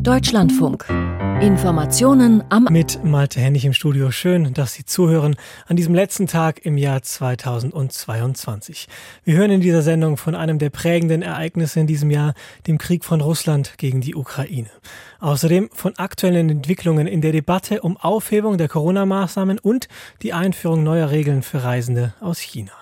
Deutschlandfunk. Informationen am mit Malte Hennig im Studio. Schön, dass Sie zuhören an diesem letzten Tag im Jahr 2022. Wir hören in dieser Sendung von einem der prägenden Ereignisse in diesem Jahr, dem Krieg von Russland gegen die Ukraine. Außerdem von aktuellen Entwicklungen in der Debatte um Aufhebung der Corona-Maßnahmen und die Einführung neuer Regeln für Reisende aus China.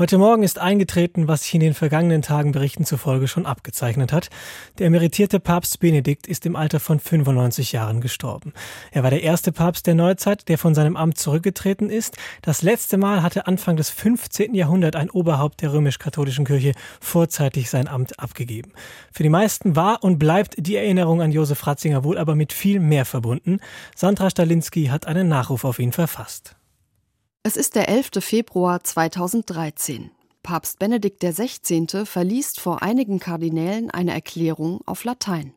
Heute Morgen ist eingetreten, was sich in den vergangenen Tagen Berichten zufolge schon abgezeichnet hat. Der emeritierte Papst Benedikt ist im Alter von 95 Jahren gestorben. Er war der erste Papst der Neuzeit, der von seinem Amt zurückgetreten ist. Das letzte Mal hatte Anfang des 15. Jahrhunderts ein Oberhaupt der römisch-katholischen Kirche vorzeitig sein Amt abgegeben. Für die meisten war und bleibt die Erinnerung an Josef Ratzinger wohl aber mit viel mehr verbunden. Sandra Stalinski hat einen Nachruf auf ihn verfasst. Es ist der 11. Februar 2013. Papst Benedikt XVI. verliest vor einigen Kardinälen eine Erklärung auf Latein.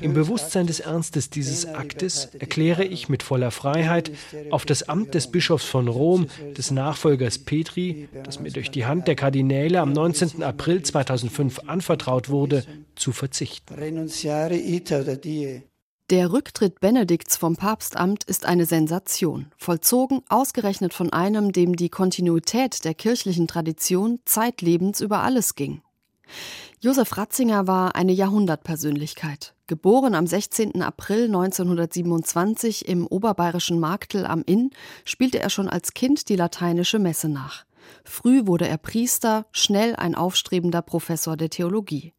Im Bewusstsein des Ernstes dieses Aktes erkläre ich mit voller Freiheit, auf das Amt des Bischofs von Rom, des Nachfolgers Petri, das mir durch die Hand der Kardinäle am 19. April 2005 anvertraut wurde, zu verzichten. Der Rücktritt Benedikts vom Papstamt ist eine Sensation, vollzogen ausgerechnet von einem, dem die Kontinuität der kirchlichen Tradition zeitlebens über alles ging. Josef Ratzinger war eine Jahrhundertpersönlichkeit. Geboren am 16. April 1927 im oberbayerischen Marktel am Inn, spielte er schon als Kind die lateinische Messe nach. Früh wurde er Priester, schnell ein aufstrebender Professor der Theologie.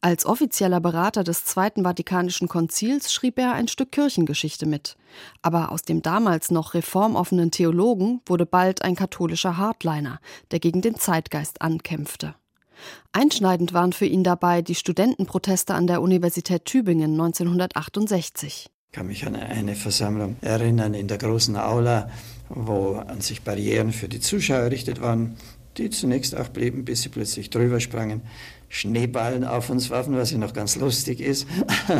Als offizieller Berater des Zweiten Vatikanischen Konzils schrieb er ein Stück Kirchengeschichte mit. Aber aus dem damals noch reformoffenen Theologen wurde bald ein katholischer Hardliner, der gegen den Zeitgeist ankämpfte. Einschneidend waren für ihn dabei die Studentenproteste an der Universität Tübingen 1968. Ich kann mich an eine Versammlung erinnern in der großen Aula, wo an sich Barrieren für die Zuschauer errichtet waren, die zunächst auch blieben, bis sie plötzlich drüber sprangen. Schneeballen auf uns warfen, was ja noch ganz lustig ist.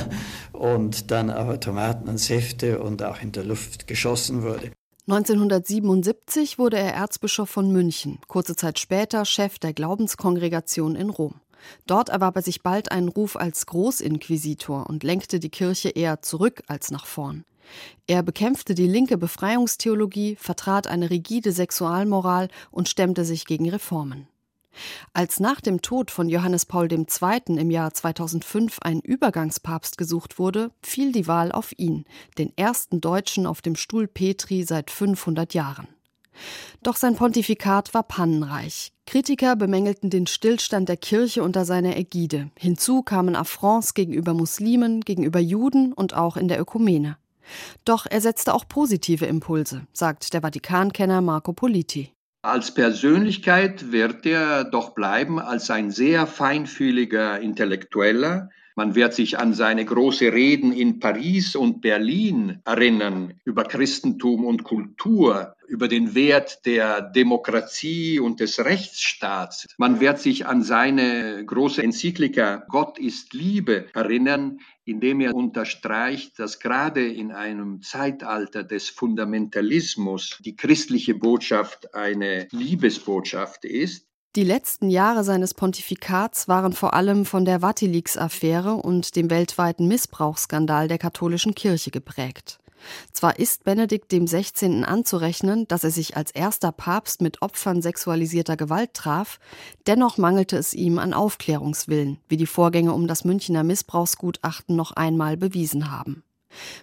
und dann aber Tomaten und Säfte und auch in der Luft geschossen wurde. 1977 wurde er Erzbischof von München, kurze Zeit später Chef der Glaubenskongregation in Rom. Dort erwarb er sich bald einen Ruf als Großinquisitor und lenkte die Kirche eher zurück als nach vorn. Er bekämpfte die linke Befreiungstheologie, vertrat eine rigide Sexualmoral und stemmte sich gegen Reformen. Als nach dem Tod von Johannes Paul II. im Jahr 2005 ein Übergangspapst gesucht wurde, fiel die Wahl auf ihn, den ersten Deutschen auf dem Stuhl Petri seit 500 Jahren. Doch sein Pontifikat war pannenreich. Kritiker bemängelten den Stillstand der Kirche unter seiner Ägide. Hinzu kamen Affronts gegenüber Muslimen, gegenüber Juden und auch in der Ökumene. Doch er setzte auch positive Impulse, sagt der Vatikankenner Marco Politi. Als Persönlichkeit wird er doch bleiben als ein sehr feinfühliger Intellektueller. Man wird sich an seine großen Reden in Paris und Berlin erinnern über Christentum und Kultur, über den Wert der Demokratie und des Rechtsstaats. Man wird sich an seine große Enzyklika Gott ist Liebe erinnern, indem er unterstreicht, dass gerade in einem Zeitalter des Fundamentalismus die christliche Botschaft eine Liebesbotschaft ist. Die letzten Jahre seines Pontifikats waren vor allem von der Watilix-Affäre und dem weltweiten Missbrauchsskandal der katholischen Kirche geprägt. Zwar ist Benedikt dem 16. anzurechnen, dass er sich als erster Papst mit Opfern sexualisierter Gewalt traf, dennoch mangelte es ihm an Aufklärungswillen, wie die Vorgänge um das Münchner Missbrauchsgutachten noch einmal bewiesen haben.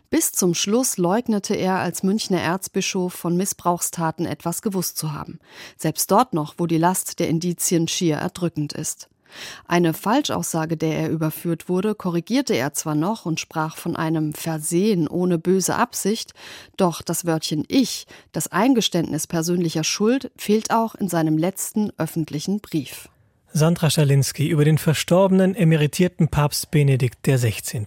Bis zum Schluss leugnete er als Münchner Erzbischof von Missbrauchstaten etwas gewusst zu haben, selbst dort noch, wo die Last der Indizien schier erdrückend ist. Eine Falschaussage, der er überführt wurde, korrigierte er zwar noch und sprach von einem Versehen ohne böse Absicht, doch das Wörtchen Ich, das Eingeständnis persönlicher Schuld, fehlt auch in seinem letzten öffentlichen Brief. Sandra Schalinski über den verstorbenen emeritierten Papst Benedikt XVI.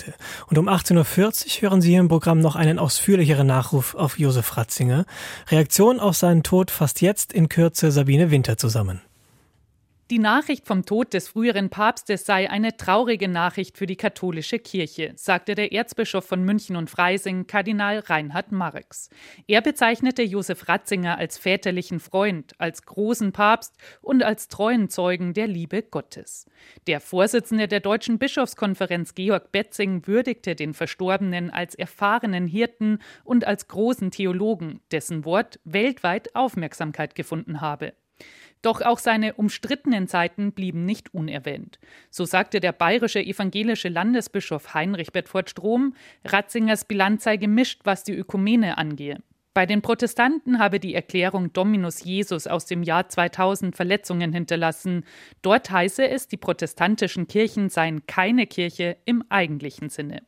Und um 18.40 Uhr hören Sie hier im Programm noch einen ausführlicheren Nachruf auf Josef Ratzinger. Reaktion auf seinen Tod fasst jetzt in Kürze Sabine Winter zusammen. Die Nachricht vom Tod des früheren Papstes sei eine traurige Nachricht für die katholische Kirche, sagte der Erzbischof von München und Freising, Kardinal Reinhard Marx. Er bezeichnete Josef Ratzinger als väterlichen Freund, als großen Papst und als treuen Zeugen der Liebe Gottes. Der Vorsitzende der Deutschen Bischofskonferenz Georg Betzing würdigte den Verstorbenen als erfahrenen Hirten und als großen Theologen, dessen Wort weltweit Aufmerksamkeit gefunden habe. Doch auch seine umstrittenen Zeiten blieben nicht unerwähnt. So sagte der bayerische evangelische Landesbischof Heinrich Bedford Strom, Ratzingers Bilanz sei gemischt, was die Ökumene angehe. Bei den Protestanten habe die Erklärung Dominus Jesus aus dem Jahr 2000 Verletzungen hinterlassen. Dort heiße es, die protestantischen Kirchen seien keine Kirche im eigentlichen Sinne.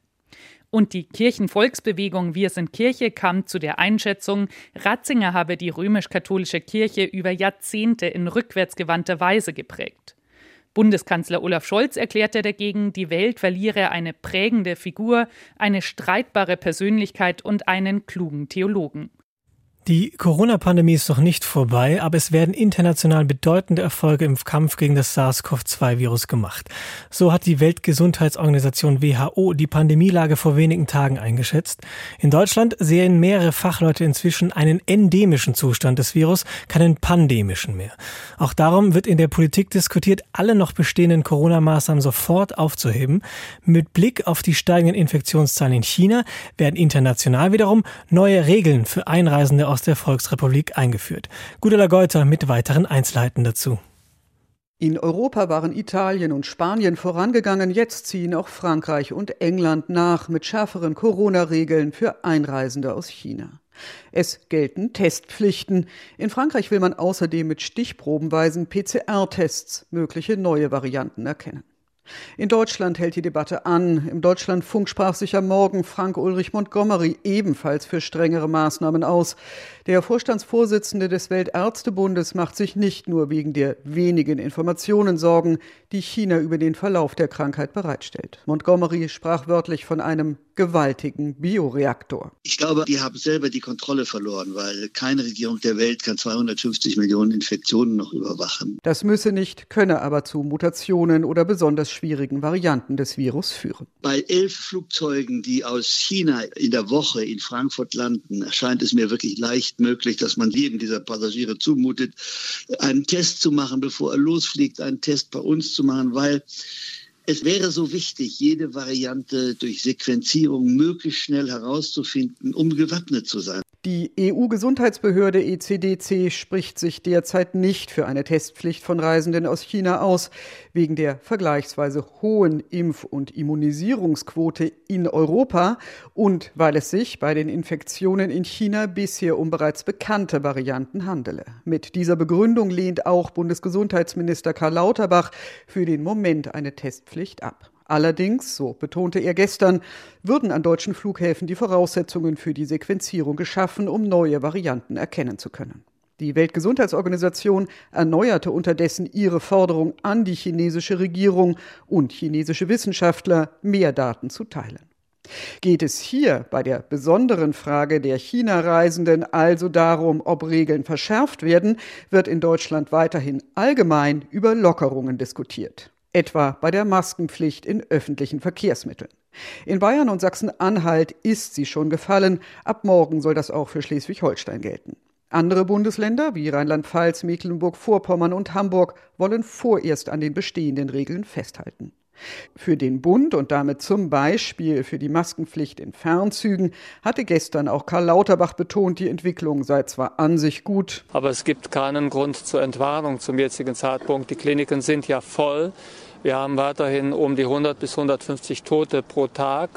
Und die Kirchenvolksbewegung Wir sind Kirche kam zu der Einschätzung, Ratzinger habe die römisch-katholische Kirche über Jahrzehnte in rückwärtsgewandter Weise geprägt. Bundeskanzler Olaf Scholz erklärte dagegen, die Welt verliere eine prägende Figur, eine streitbare Persönlichkeit und einen klugen Theologen. Die Corona-Pandemie ist noch nicht vorbei, aber es werden international bedeutende Erfolge im Kampf gegen das SARS-CoV-2-Virus gemacht. So hat die Weltgesundheitsorganisation WHO die Pandemielage vor wenigen Tagen eingeschätzt. In Deutschland sehen mehrere Fachleute inzwischen einen endemischen Zustand des Virus, keinen pandemischen mehr. Auch darum wird in der Politik diskutiert, alle noch bestehenden Corona-Maßnahmen sofort aufzuheben. Mit Blick auf die steigenden Infektionszahlen in China werden international wiederum neue Regeln für Einreisende aus der Volksrepublik eingeführt. Gudela Geuter mit weiteren Einzelheiten dazu. In Europa waren Italien und Spanien vorangegangen, jetzt ziehen auch Frankreich und England nach mit schärferen Corona-Regeln für Einreisende aus China. Es gelten Testpflichten. In Frankreich will man außerdem mit stichprobenweisen PCR-Tests mögliche neue Varianten erkennen. In Deutschland hält die Debatte an. Im Deutschlandfunk sprach sich am Morgen Frank Ulrich Montgomery ebenfalls für strengere Maßnahmen aus. Der Vorstandsvorsitzende des Weltärztebundes macht sich nicht nur wegen der wenigen Informationen Sorgen, die China über den Verlauf der Krankheit bereitstellt. Montgomery sprach wörtlich von einem gewaltigen Bioreaktor. Ich glaube, die haben selber die Kontrolle verloren, weil keine Regierung der Welt kann 250 Millionen Infektionen noch überwachen. Das müsse nicht, könne aber zu Mutationen oder besonders schwierigen Varianten des Virus führen. Bei elf Flugzeugen, die aus China in der Woche in Frankfurt landen, erscheint es mir wirklich leicht möglich, dass man jedem dieser Passagiere zumutet, einen Test zu machen, bevor er losfliegt, einen Test bei uns zu machen, weil es wäre so wichtig, jede Variante durch Sequenzierung möglichst schnell herauszufinden, um gewappnet zu sein. Die EU-Gesundheitsbehörde ECDC spricht sich derzeit nicht für eine Testpflicht von Reisenden aus China aus, wegen der vergleichsweise hohen Impf- und Immunisierungsquote in Europa und weil es sich bei den Infektionen in China bisher um bereits bekannte Varianten handele. Mit dieser Begründung lehnt auch Bundesgesundheitsminister Karl Lauterbach für den Moment eine Testpflicht ab. Allerdings, so betonte er gestern, würden an deutschen Flughäfen die Voraussetzungen für die Sequenzierung geschaffen, um neue Varianten erkennen zu können. Die Weltgesundheitsorganisation erneuerte unterdessen ihre Forderung an die chinesische Regierung und chinesische Wissenschaftler, mehr Daten zu teilen. Geht es hier bei der besonderen Frage der China-Reisenden also darum, ob Regeln verschärft werden, wird in Deutschland weiterhin allgemein über Lockerungen diskutiert etwa bei der Maskenpflicht in öffentlichen Verkehrsmitteln. In Bayern und Sachsen-Anhalt ist sie schon gefallen, ab morgen soll das auch für Schleswig-Holstein gelten. Andere Bundesländer wie Rheinland-Pfalz, Mecklenburg-Vorpommern und Hamburg wollen vorerst an den bestehenden Regeln festhalten. Für den Bund und damit zum Beispiel für die Maskenpflicht in Fernzügen hatte gestern auch Karl Lauterbach betont, die Entwicklung sei zwar an sich gut. Aber es gibt keinen Grund zur Entwarnung zum jetzigen Zeitpunkt. Die Kliniken sind ja voll. Wir haben weiterhin um die 100 bis 150 Tote pro Tag.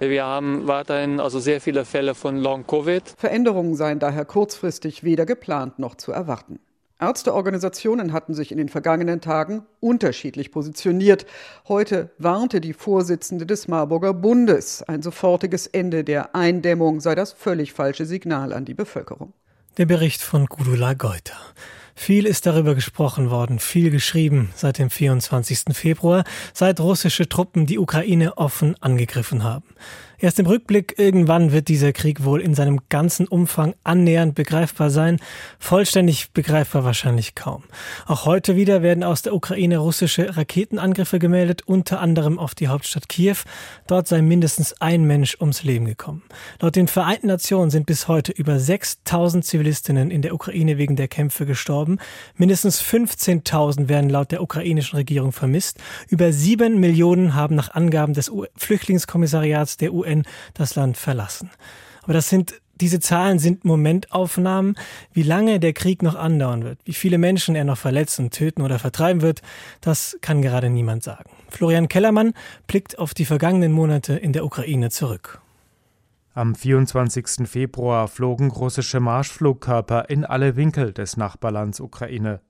Wir haben weiterhin also sehr viele Fälle von Long-Covid. Veränderungen seien daher kurzfristig weder geplant noch zu erwarten. Ärzteorganisationen hatten sich in den vergangenen Tagen unterschiedlich positioniert. Heute warnte die Vorsitzende des Marburger Bundes, ein sofortiges Ende der Eindämmung sei das völlig falsche Signal an die Bevölkerung. Der Bericht von Gudula Geuter. Viel ist darüber gesprochen worden, viel geschrieben seit dem 24. Februar, seit russische Truppen die Ukraine offen angegriffen haben. Erst im Rückblick irgendwann wird dieser Krieg wohl in seinem ganzen Umfang annähernd begreifbar sein, vollständig begreifbar wahrscheinlich kaum. Auch heute wieder werden aus der Ukraine russische Raketenangriffe gemeldet, unter anderem auf die Hauptstadt Kiew. Dort sei mindestens ein Mensch ums Leben gekommen. Laut den Vereinten Nationen sind bis heute über 6000 Zivilistinnen in der Ukraine wegen der Kämpfe gestorben. Mindestens 15.000 werden laut der ukrainischen Regierung vermisst. Über sieben Millionen haben nach Angaben des Flüchtlingskommissariats der UN das Land verlassen. Aber das sind diese Zahlen sind Momentaufnahmen. Wie lange der Krieg noch andauern wird, wie viele Menschen er noch verletzen, töten oder vertreiben wird, das kann gerade niemand sagen. Florian Kellermann blickt auf die vergangenen Monate in der Ukraine zurück. Am 24. Februar flogen russische Marschflugkörper in alle Winkel des Nachbarlands Ukraine.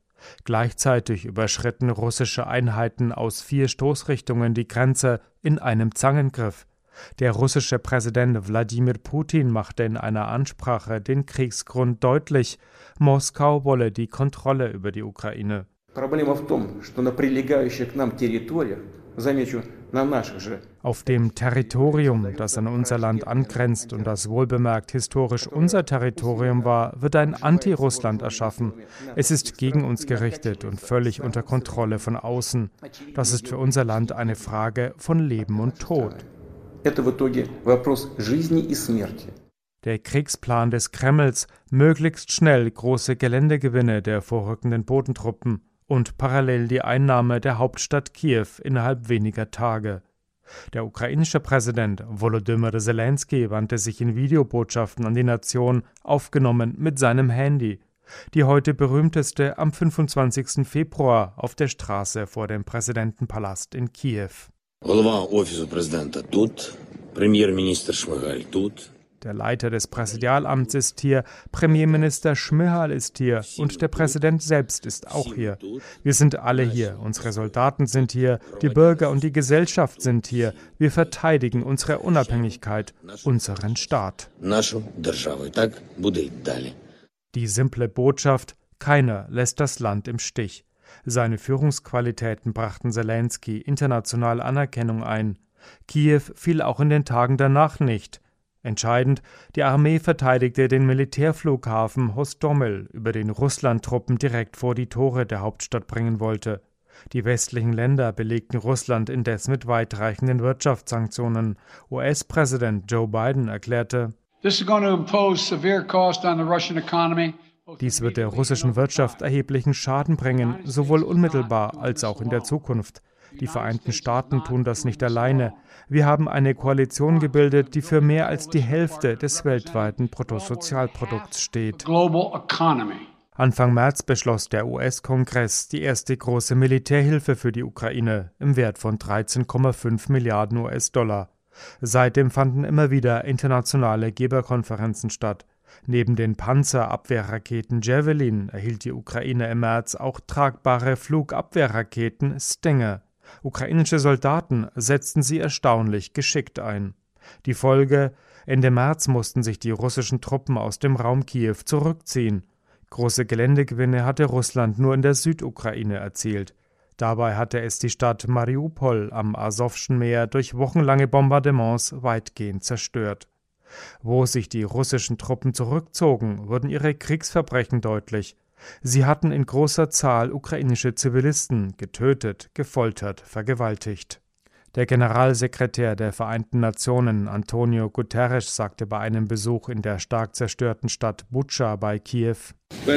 Gleichzeitig überschritten russische Einheiten aus vier Stoßrichtungen die Grenze in einem Zangengriff. Der russische Präsident Wladimir Putin machte in einer Ansprache den Kriegsgrund deutlich. Moskau wolle die Kontrolle über die Ukraine. Auf dem Territorium, das an unser Land angrenzt und das wohlbemerkt historisch unser Territorium war, wird ein Anti-Russland erschaffen. Es ist gegen uns gerichtet und völlig unter Kontrolle von außen. Das ist für unser Land eine Frage von Leben und Tod. Der Kriegsplan des Kremls, möglichst schnell große Geländegewinne der vorrückenden Bodentruppen und parallel die Einnahme der Hauptstadt Kiew innerhalb weniger Tage. Der ukrainische Präsident Volodymyr Zelensky wandte sich in Videobotschaften an die Nation, aufgenommen mit seinem Handy. Die heute berühmteste am 25. Februar auf der Straße vor dem Präsidentenpalast in Kiew. Голова Офісу президента тут, прем'єр-міністр Шмигаль тут. Der Leiter des Präsidialamts ist hier, Premierminister Schmihal ist hier und der Präsident selbst ist auch hier. Wir sind alle hier, unsere Soldaten sind hier, die Bürger und die Gesellschaft sind hier. Wir verteidigen unsere Unabhängigkeit, unseren Staat. Die simple Botschaft, keiner lässt das Land im Stich. Seine Führungsqualitäten brachten Zelensky international Anerkennung ein. Kiew fiel auch in den Tagen danach nicht. Entscheidend, die Armee verteidigte den Militärflughafen Hostomel, über den Russland Truppen direkt vor die Tore der Hauptstadt bringen wollte. Die westlichen Länder belegten Russland indes mit weitreichenden Wirtschaftssanktionen. US-Präsident Joe Biden erklärte, This is going to impose severe cost on the Russian economy dies wird der russischen Wirtschaft erheblichen Schaden bringen, sowohl unmittelbar als auch in der Zukunft. Die Vereinten Staaten tun das nicht alleine. Wir haben eine Koalition gebildet, die für mehr als die Hälfte des weltweiten Bruttosozialprodukts steht. Anfang März beschloss der US-Kongress die erste große Militärhilfe für die Ukraine im Wert von 13,5 Milliarden US-Dollar. Seitdem fanden immer wieder internationale Geberkonferenzen statt. Neben den Panzerabwehrraketen Javelin erhielt die Ukraine im März auch tragbare Flugabwehrraketen Stinger. Ukrainische Soldaten setzten sie erstaunlich geschickt ein. Die Folge Ende März mussten sich die russischen Truppen aus dem Raum Kiew zurückziehen. Große Geländegewinne hatte Russland nur in der Südukraine erzielt. Dabei hatte es die Stadt Mariupol am Asowschen Meer durch wochenlange Bombardements weitgehend zerstört. Wo sich die russischen Truppen zurückzogen, wurden ihre Kriegsverbrechen deutlich. Sie hatten in großer Zahl ukrainische Zivilisten getötet, gefoltert, vergewaltigt. Der Generalsekretär der Vereinten Nationen Antonio Guterres sagte bei einem Besuch in der stark zerstörten Stadt Butscha bei Kiew uh, uh,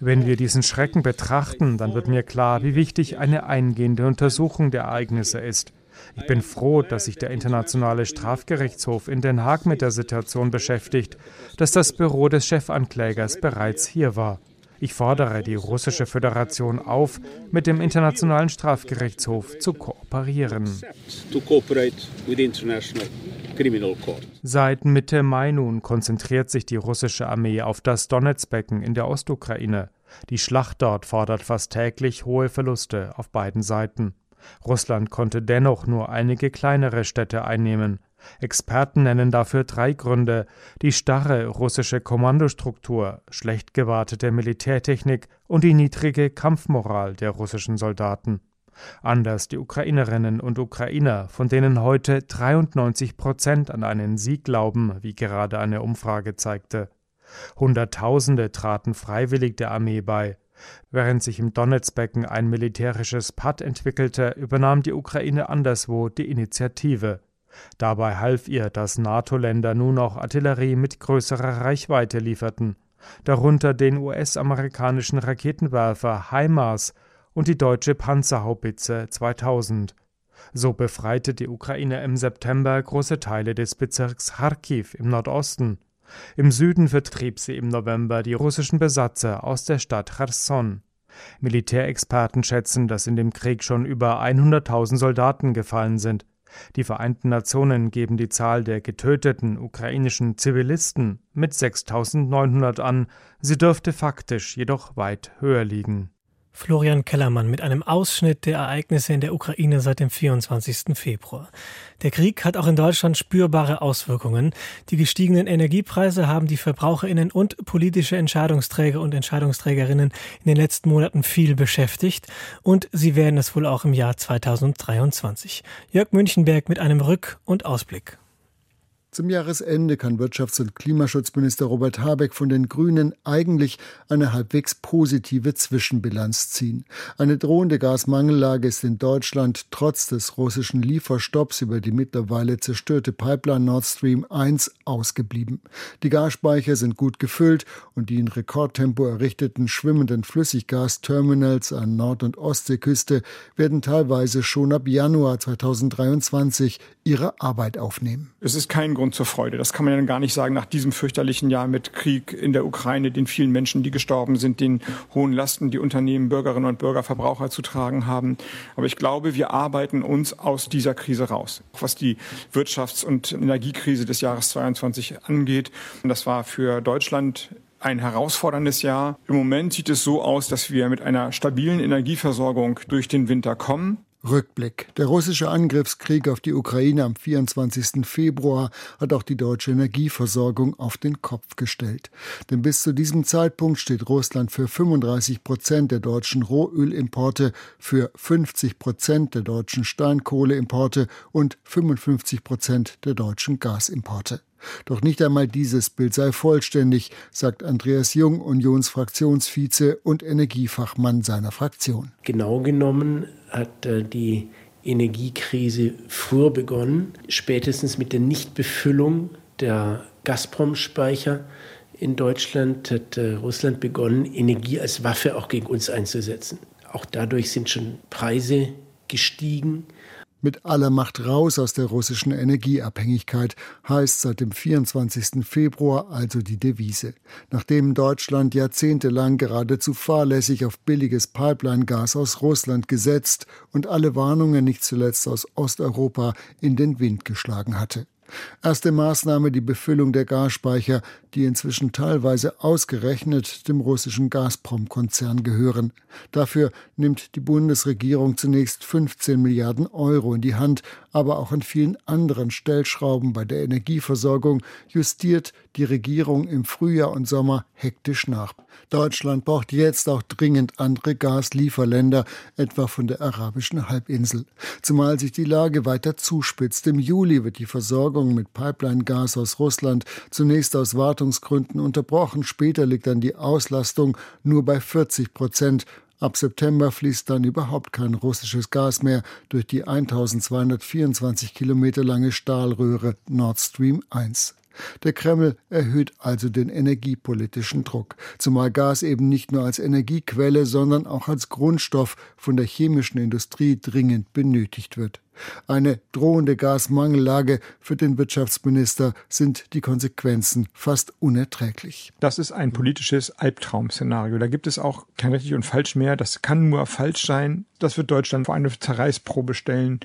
wenn wir diesen Schrecken betrachten, dann wird mir klar, wie wichtig eine eingehende Untersuchung der Ereignisse ist. Ich bin froh, dass sich der Internationale Strafgerichtshof in Den Haag mit der Situation beschäftigt, dass das Büro des Chefanklägers bereits hier war. Ich fordere die Russische Föderation auf, mit dem Internationalen Strafgerichtshof zu kooperieren. Seit Mitte Mai nun konzentriert sich die russische Armee auf das Donetsbecken in der Ostukraine. Die Schlacht dort fordert fast täglich hohe Verluste auf beiden Seiten. Russland konnte dennoch nur einige kleinere Städte einnehmen. Experten nennen dafür drei Gründe die starre russische Kommandostruktur, schlecht gewartete Militärtechnik und die niedrige Kampfmoral der russischen Soldaten. Anders die Ukrainerinnen und Ukrainer, von denen heute 93 Prozent an einen Sieg glauben, wie gerade eine Umfrage zeigte. Hunderttausende traten freiwillig der Armee bei. Während sich im Donetsbecken ein militärisches Patt entwickelte, übernahm die Ukraine anderswo die Initiative. Dabei half ihr, dass NATO-Länder nun auch Artillerie mit größerer Reichweite lieferten, darunter den US-amerikanischen Raketenwerfer HIMARS und die deutsche Panzerhaubitze 2000. So befreite die Ukraine im September große Teile des Bezirks Kharkiv im Nordosten. Im Süden vertrieb sie im November die russischen Besatzer aus der Stadt Cherson. Militärexperten schätzen, dass in dem Krieg schon über 100.000 Soldaten gefallen sind. Die Vereinten Nationen geben die Zahl der getöteten ukrainischen Zivilisten mit 6.900 an, sie dürfte faktisch jedoch weit höher liegen. Florian Kellermann mit einem Ausschnitt der Ereignisse in der Ukraine seit dem 24. Februar. Der Krieg hat auch in Deutschland spürbare Auswirkungen. Die gestiegenen Energiepreise haben die Verbraucherinnen und politische Entscheidungsträger und Entscheidungsträgerinnen in den letzten Monaten viel beschäftigt und sie werden es wohl auch im Jahr 2023. Jörg Münchenberg mit einem Rück- und Ausblick. Zum Jahresende kann Wirtschafts- und Klimaschutzminister Robert Habeck von den Grünen eigentlich eine halbwegs positive Zwischenbilanz ziehen. Eine drohende Gasmangellage ist in Deutschland trotz des russischen Lieferstopps über die mittlerweile zerstörte Pipeline Nord Stream 1 ausgeblieben. Die Gasspeicher sind gut gefüllt und die in Rekordtempo errichteten schwimmenden Flüssiggasterminals an Nord- und Ostseeküste werden teilweise schon ab Januar 2023 ihre Arbeit aufnehmen. Es ist kein Grund zur Freude. Das kann man ja gar nicht sagen nach diesem fürchterlichen Jahr mit Krieg in der Ukraine, den vielen Menschen, die gestorben sind, den hohen Lasten, die Unternehmen, Bürgerinnen und Bürger, Verbraucher zu tragen haben. Aber ich glaube, wir arbeiten uns aus dieser Krise raus. Was die Wirtschafts- und Energiekrise des Jahres 22 angeht. Und das war für Deutschland ein herausforderndes Jahr. Im Moment sieht es so aus, dass wir mit einer stabilen Energieversorgung durch den Winter kommen. Rückblick. Der russische Angriffskrieg auf die Ukraine am 24. Februar hat auch die deutsche Energieversorgung auf den Kopf gestellt. Denn bis zu diesem Zeitpunkt steht Russland für 35 Prozent der deutschen Rohölimporte, für 50 Prozent der deutschen Steinkohleimporte und 55 Prozent der deutschen Gasimporte. Doch nicht einmal dieses Bild sei vollständig, sagt Andreas Jung, Unionsfraktionsvize und Energiefachmann seiner Fraktion. Genau genommen hat äh, die Energiekrise früher begonnen, spätestens mit der Nichtbefüllung der Gazprom-Speicher in Deutschland hat äh, Russland begonnen, Energie als Waffe auch gegen uns einzusetzen. Auch dadurch sind schon Preise gestiegen. Mit aller Macht raus aus der russischen Energieabhängigkeit heißt seit dem 24. Februar also die Devise. Nachdem Deutschland jahrzehntelang geradezu fahrlässig auf billiges Pipeline-Gas aus Russland gesetzt und alle Warnungen nicht zuletzt aus Osteuropa in den Wind geschlagen hatte. Erste Maßnahme die Befüllung der Gasspeicher, die inzwischen teilweise ausgerechnet dem russischen Gazprom-Konzern gehören. Dafür nimmt die Bundesregierung zunächst 15 Milliarden Euro in die Hand, aber auch an vielen anderen Stellschrauben bei der Energieversorgung justiert die Regierung im Frühjahr und Sommer hektisch nach. Deutschland braucht jetzt auch dringend andere Gaslieferländer, etwa von der arabischen Halbinsel. Zumal sich die Lage weiter zuspitzt. Im Juli wird die Versorgung mit Pipeline-Gas aus Russland zunächst aus Wartungsgründen unterbrochen. Später liegt dann die Auslastung nur bei 40 Prozent. Ab September fließt dann überhaupt kein russisches Gas mehr durch die 1224 Kilometer lange Stahlröhre Nord Stream 1. Der Kreml erhöht also den energiepolitischen Druck, zumal Gas eben nicht nur als Energiequelle, sondern auch als Grundstoff von der chemischen Industrie dringend benötigt wird. Eine drohende Gasmangellage für den Wirtschaftsminister sind die Konsequenzen fast unerträglich. Das ist ein politisches Albtraum-Szenario. Da gibt es auch kein richtig und falsch mehr. Das kann nur falsch sein. Das wird Deutschland vor eine Zerreißprobe stellen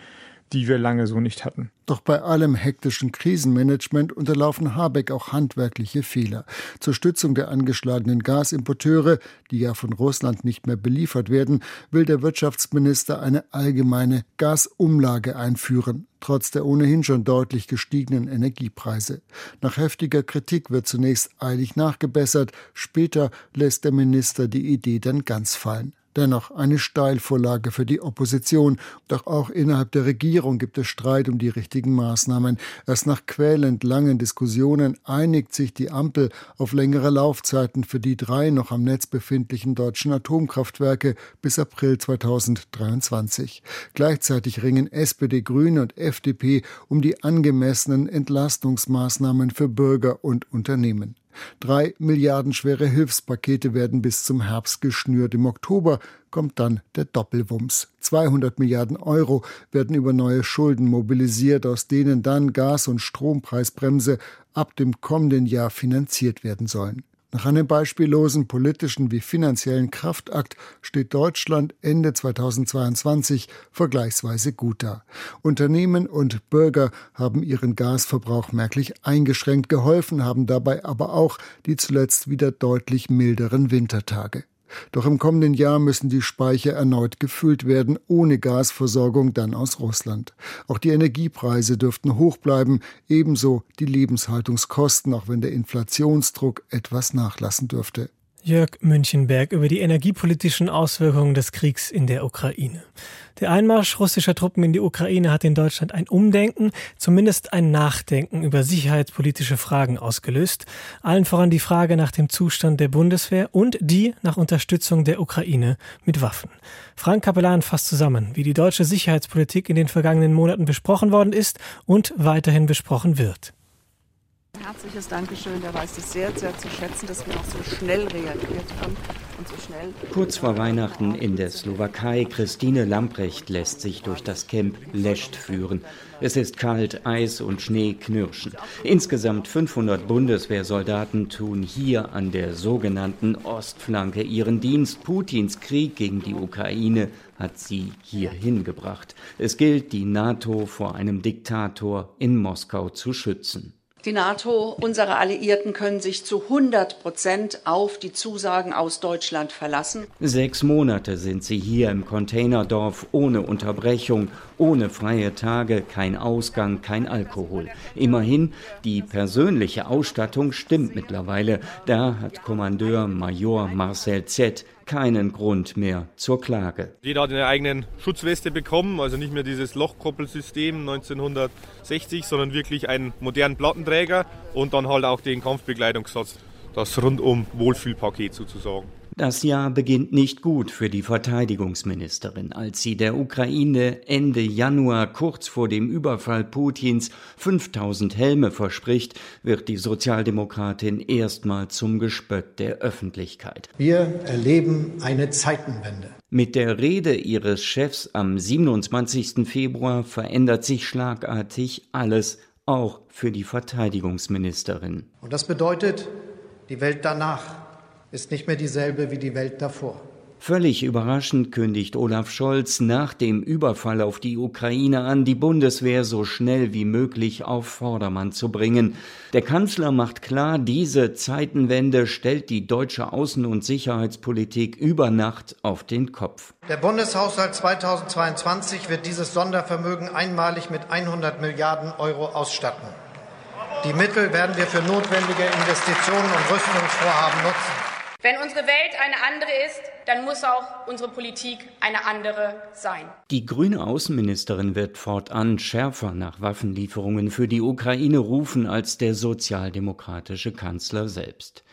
die wir lange so nicht hatten. Doch bei allem hektischen Krisenmanagement unterlaufen Habeck auch handwerkliche Fehler. Zur Stützung der angeschlagenen Gasimporteure, die ja von Russland nicht mehr beliefert werden, will der Wirtschaftsminister eine allgemeine Gasumlage einführen trotz der ohnehin schon deutlich gestiegenen Energiepreise. Nach heftiger Kritik wird zunächst eilig nachgebessert, später lässt der Minister die Idee dann ganz fallen. Dennoch eine Steilvorlage für die Opposition. Doch auch innerhalb der Regierung gibt es Streit um die richtigen Maßnahmen. Erst nach quälend langen Diskussionen einigt sich die Ampel auf längere Laufzeiten für die drei noch am Netz befindlichen deutschen Atomkraftwerke bis April 2023. Gleichzeitig ringen SPD, Grüne und FDP um die angemessenen Entlastungsmaßnahmen für Bürger und Unternehmen. Drei milliardenschwere Hilfspakete werden bis zum Herbst geschnürt. Im Oktober kommt dann der Doppelwumms. 200 Milliarden Euro werden über neue Schulden mobilisiert, aus denen dann Gas- und Strompreisbremse ab dem kommenden Jahr finanziert werden sollen. Nach einem beispiellosen politischen wie finanziellen Kraftakt steht Deutschland Ende 2022 vergleichsweise gut da. Unternehmen und Bürger haben ihren Gasverbrauch merklich eingeschränkt, geholfen haben dabei aber auch die zuletzt wieder deutlich milderen Wintertage. Doch im kommenden Jahr müssen die Speicher erneut gefüllt werden, ohne Gasversorgung dann aus Russland. Auch die Energiepreise dürften hoch bleiben, ebenso die Lebenshaltungskosten, auch wenn der Inflationsdruck etwas nachlassen dürfte. Jörg Münchenberg über die energiepolitischen Auswirkungen des Kriegs in der Ukraine. Der Einmarsch russischer Truppen in die Ukraine hat in Deutschland ein Umdenken, zumindest ein Nachdenken über sicherheitspolitische Fragen ausgelöst, allen voran die Frage nach dem Zustand der Bundeswehr und die nach Unterstützung der Ukraine mit Waffen. Frank Kapellan fasst zusammen, wie die deutsche Sicherheitspolitik in den vergangenen Monaten besprochen worden ist und weiterhin besprochen wird. Herzliches Dankeschön. Der weiß es sehr, sehr zu schätzen, dass wir auch so schnell reagiert haben und so schnell. Kurz vor Weihnachten in der Slowakei. Christine Lamprecht lässt sich durch das Camp Lescht führen. Es ist kalt, Eis und Schnee knirschen. Insgesamt 500 Bundeswehrsoldaten tun hier an der sogenannten Ostflanke ihren Dienst. Putins Krieg gegen die Ukraine hat sie hierhin gebracht. Es gilt, die NATO vor einem Diktator in Moskau zu schützen. Die NATO, unsere Alliierten können sich zu 100 Prozent auf die Zusagen aus Deutschland verlassen. Sechs Monate sind sie hier im Containerdorf ohne Unterbrechung, ohne freie Tage, kein Ausgang, kein Alkohol. Immerhin, die persönliche Ausstattung stimmt mittlerweile. Da hat Kommandeur Major Marcel Z keinen Grund mehr zur Klage. Jeder hat eine eigene Schutzweste bekommen, also nicht mehr dieses Lochkoppelsystem 1960, sondern wirklich einen modernen Plattenträger und dann halt auch den Kampfbekleidungssatz, das rundum Wohlfühlpaket sozusagen. Das Jahr beginnt nicht gut für die Verteidigungsministerin, als sie der Ukraine Ende Januar kurz vor dem Überfall Putins 5000 Helme verspricht, wird die Sozialdemokratin erstmal zum Gespött der Öffentlichkeit. Wir erleben eine Zeitenwende. Mit der Rede ihres Chefs am 27. Februar verändert sich schlagartig alles, auch für die Verteidigungsministerin. Und das bedeutet, die Welt danach ist nicht mehr dieselbe wie die Welt davor. Völlig überraschend kündigt Olaf Scholz nach dem Überfall auf die Ukraine an, die Bundeswehr so schnell wie möglich auf Vordermann zu bringen. Der Kanzler macht klar, diese Zeitenwende stellt die deutsche Außen- und Sicherheitspolitik über Nacht auf den Kopf. Der Bundeshaushalt 2022 wird dieses Sondervermögen einmalig mit 100 Milliarden Euro ausstatten. Die Mittel werden wir für notwendige Investitionen und Rüstungsvorhaben nutzen. Wenn unsere Welt eine andere ist, dann muss auch unsere Politik eine andere sein. Die grüne Außenministerin wird fortan schärfer nach Waffenlieferungen für die Ukraine rufen als der sozialdemokratische Kanzler selbst.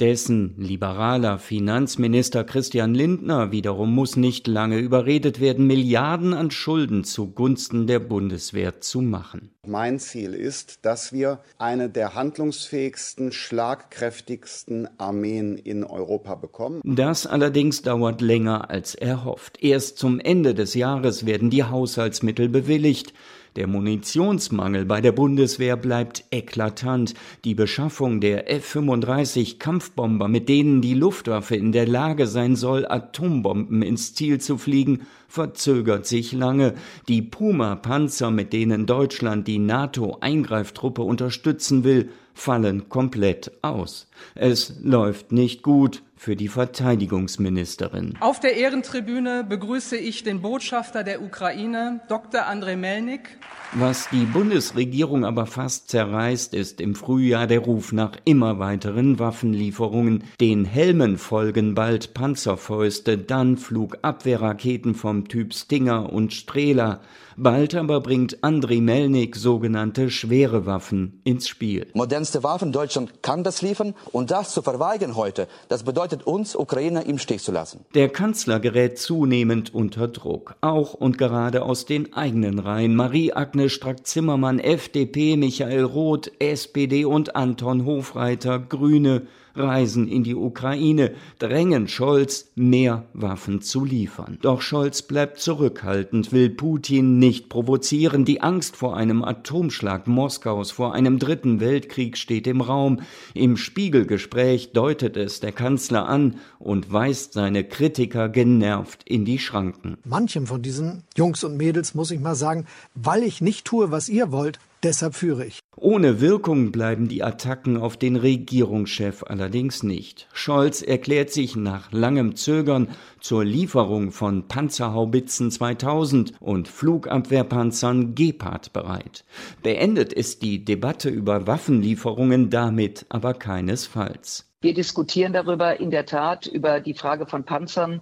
Dessen liberaler Finanzminister Christian Lindner wiederum muss nicht lange überredet werden, Milliarden an Schulden zugunsten der Bundeswehr zu machen. Mein Ziel ist, dass wir eine der handlungsfähigsten, schlagkräftigsten Armeen in Europa bekommen. Das allerdings dauert länger als erhofft. Erst zum Ende des Jahres werden die Haushaltsmittel bewilligt. Der Munitionsmangel bei der Bundeswehr bleibt eklatant. Die Beschaffung der F-35 Kampfbomber, mit denen die Luftwaffe in der Lage sein soll, Atombomben ins Ziel zu fliegen, verzögert sich lange. Die Puma-Panzer, mit denen Deutschland die NATO-Eingreiftruppe unterstützen will, fallen komplett aus. Es läuft nicht gut für die Verteidigungsministerin. Auf der Ehrentribüne begrüße ich den Botschafter der Ukraine, Dr. Andrei Melnik. Was die Bundesregierung aber fast zerreißt, ist im Frühjahr der Ruf nach immer weiteren Waffenlieferungen. Den Helmen folgen bald Panzerfäuste, dann Flugabwehrraketen vom Typ Stinger und Strehler. Bald aber bringt Andriy Melnik sogenannte schwere Waffen ins Spiel. Modernste Waffen, Deutschland kann das liefern und das zu verweigern heute, das bedeutet uns, Ukrainer, im Stich zu lassen. Der Kanzler gerät zunehmend unter Druck, auch und gerade aus den eigenen Reihen. Marie-Agnes Strack-Zimmermann, FDP, Michael Roth, SPD und Anton Hofreiter, Grüne reisen in die Ukraine, drängen Scholz, mehr Waffen zu liefern. Doch Scholz bleibt zurückhaltend, will Putin nicht provozieren. Die Angst vor einem Atomschlag Moskaus, vor einem dritten Weltkrieg steht im Raum. Im Spiegelgespräch deutet es der Kanzler an und weist seine Kritiker genervt in die Schranken. Manchem von diesen Jungs und Mädels muss ich mal sagen, weil ich nicht tue, was ihr wollt, Deshalb führe ich. Ohne Wirkung bleiben die Attacken auf den Regierungschef allerdings nicht. Scholz erklärt sich nach langem Zögern zur Lieferung von Panzerhaubitzen 2000 und Flugabwehrpanzern Gepard bereit. Beendet ist die Debatte über Waffenlieferungen damit aber keinesfalls. Wir diskutieren darüber in der Tat über die Frage von Panzern,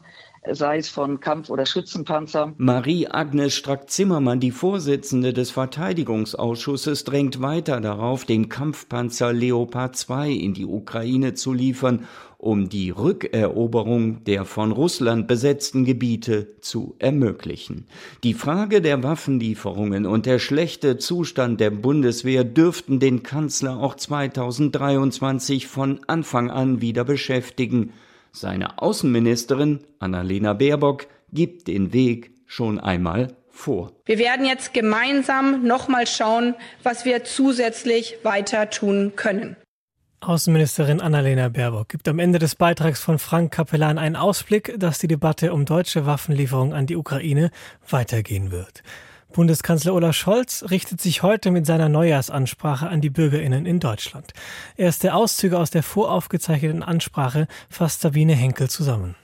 sei es von Kampf- oder Schützenpanzer. Marie-Agnes Strack-Zimmermann, die Vorsitzende des Verteidigungsausschusses, drängt weiter darauf, den Kampfpanzer Leopard 2 in die Ukraine zu liefern, um die Rückeroberung der von Russland besetzten Gebiete zu ermöglichen. Die Frage der Waffenlieferungen und der schlechte Zustand der Bundeswehr dürften den Kanzler auch 2023 von Anfang an wieder beschäftigen, seine Außenministerin Annalena Baerbock gibt den Weg schon einmal vor. Wir werden jetzt gemeinsam nochmal schauen, was wir zusätzlich weiter tun können. Außenministerin Annalena Baerbock gibt am Ende des Beitrags von Frank Kapellan einen Ausblick, dass die Debatte um deutsche Waffenlieferungen an die Ukraine weitergehen wird. Bundeskanzler Olaf Scholz richtet sich heute mit seiner Neujahrsansprache an die Bürgerinnen in Deutschland. Erste Auszüge aus der voraufgezeichneten Ansprache fasst Sabine Henkel zusammen.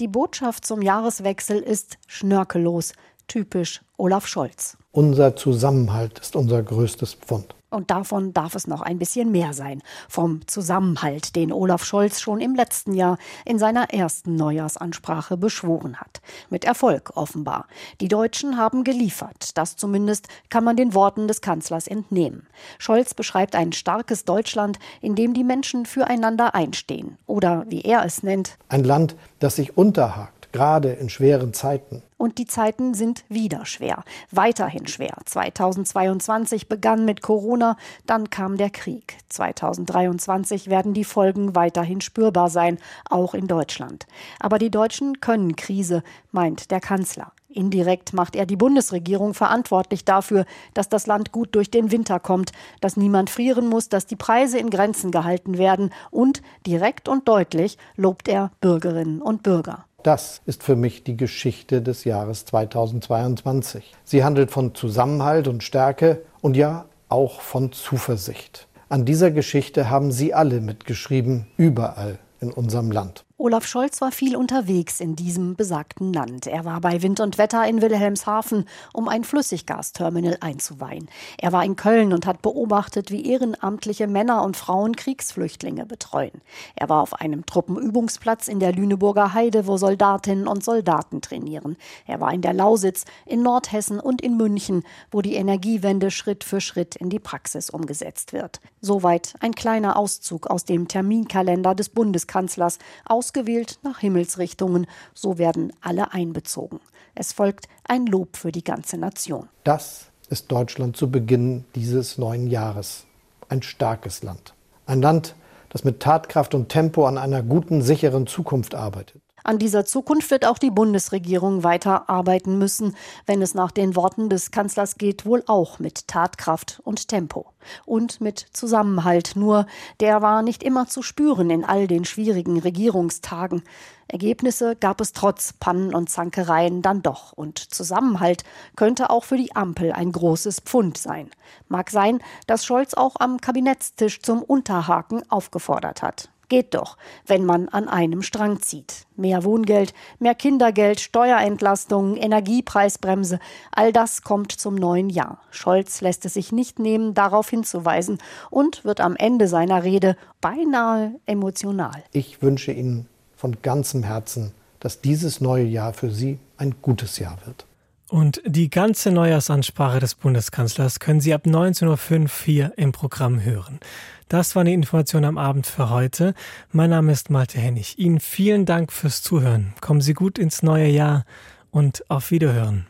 Die Botschaft zum Jahreswechsel ist schnörkellos, typisch Olaf Scholz. Unser Zusammenhalt ist unser größtes Pfund. Und davon darf es noch ein bisschen mehr sein. Vom Zusammenhalt, den Olaf Scholz schon im letzten Jahr in seiner ersten Neujahrsansprache beschworen hat. Mit Erfolg offenbar. Die Deutschen haben geliefert. Das zumindest kann man den Worten des Kanzlers entnehmen. Scholz beschreibt ein starkes Deutschland, in dem die Menschen füreinander einstehen. Oder wie er es nennt. Ein Land, das sich unterhakt gerade in schweren Zeiten. Und die Zeiten sind wieder schwer, weiterhin schwer. 2022 begann mit Corona, dann kam der Krieg. 2023 werden die Folgen weiterhin spürbar sein, auch in Deutschland. Aber die Deutschen können Krise, meint der Kanzler. Indirekt macht er die Bundesregierung verantwortlich dafür, dass das Land gut durch den Winter kommt, dass niemand frieren muss, dass die Preise in Grenzen gehalten werden und direkt und deutlich lobt er Bürgerinnen und Bürger. Das ist für mich die Geschichte des Jahres 2022. Sie handelt von Zusammenhalt und Stärke und ja auch von Zuversicht. An dieser Geschichte haben Sie alle mitgeschrieben, überall in unserem Land. Olaf Scholz war viel unterwegs in diesem besagten Land. Er war bei Wind und Wetter in Wilhelmshaven, um ein Flüssiggasterminal einzuweihen. Er war in Köln und hat beobachtet, wie ehrenamtliche Männer und Frauen Kriegsflüchtlinge betreuen. Er war auf einem Truppenübungsplatz in der Lüneburger Heide, wo Soldatinnen und Soldaten trainieren. Er war in der Lausitz, in Nordhessen und in München, wo die Energiewende Schritt für Schritt in die Praxis umgesetzt wird. Soweit ein kleiner Auszug aus dem Terminkalender des Bundeskanzlers aus ausgewählt nach Himmelsrichtungen, so werden alle einbezogen. Es folgt ein Lob für die ganze Nation. Das ist Deutschland zu Beginn dieses neuen Jahres. Ein starkes Land. Ein Land, das mit Tatkraft und Tempo an einer guten, sicheren Zukunft arbeitet. An dieser Zukunft wird auch die Bundesregierung weiter arbeiten müssen, wenn es nach den Worten des Kanzlers geht, wohl auch mit Tatkraft und Tempo und mit Zusammenhalt. Nur der war nicht immer zu spüren in all den schwierigen Regierungstagen. Ergebnisse gab es trotz Pannen und Zankereien dann doch. Und Zusammenhalt könnte auch für die Ampel ein großes Pfund sein. Mag sein, dass Scholz auch am Kabinettstisch zum Unterhaken aufgefordert hat. Geht doch, wenn man an einem Strang zieht. Mehr Wohngeld, mehr Kindergeld, Steuerentlastungen, Energiepreisbremse, all das kommt zum neuen Jahr. Scholz lässt es sich nicht nehmen, darauf hinzuweisen und wird am Ende seiner Rede beinahe emotional. Ich wünsche Ihnen von ganzem Herzen, dass dieses neue Jahr für Sie ein gutes Jahr wird. Und die ganze Neujahrsansprache des Bundeskanzlers können Sie ab 19.05 Uhr hier im Programm hören. Das war die Information am Abend für heute. Mein Name ist Malte Hennig. Ihnen vielen Dank fürs Zuhören. Kommen Sie gut ins neue Jahr und auf Wiederhören.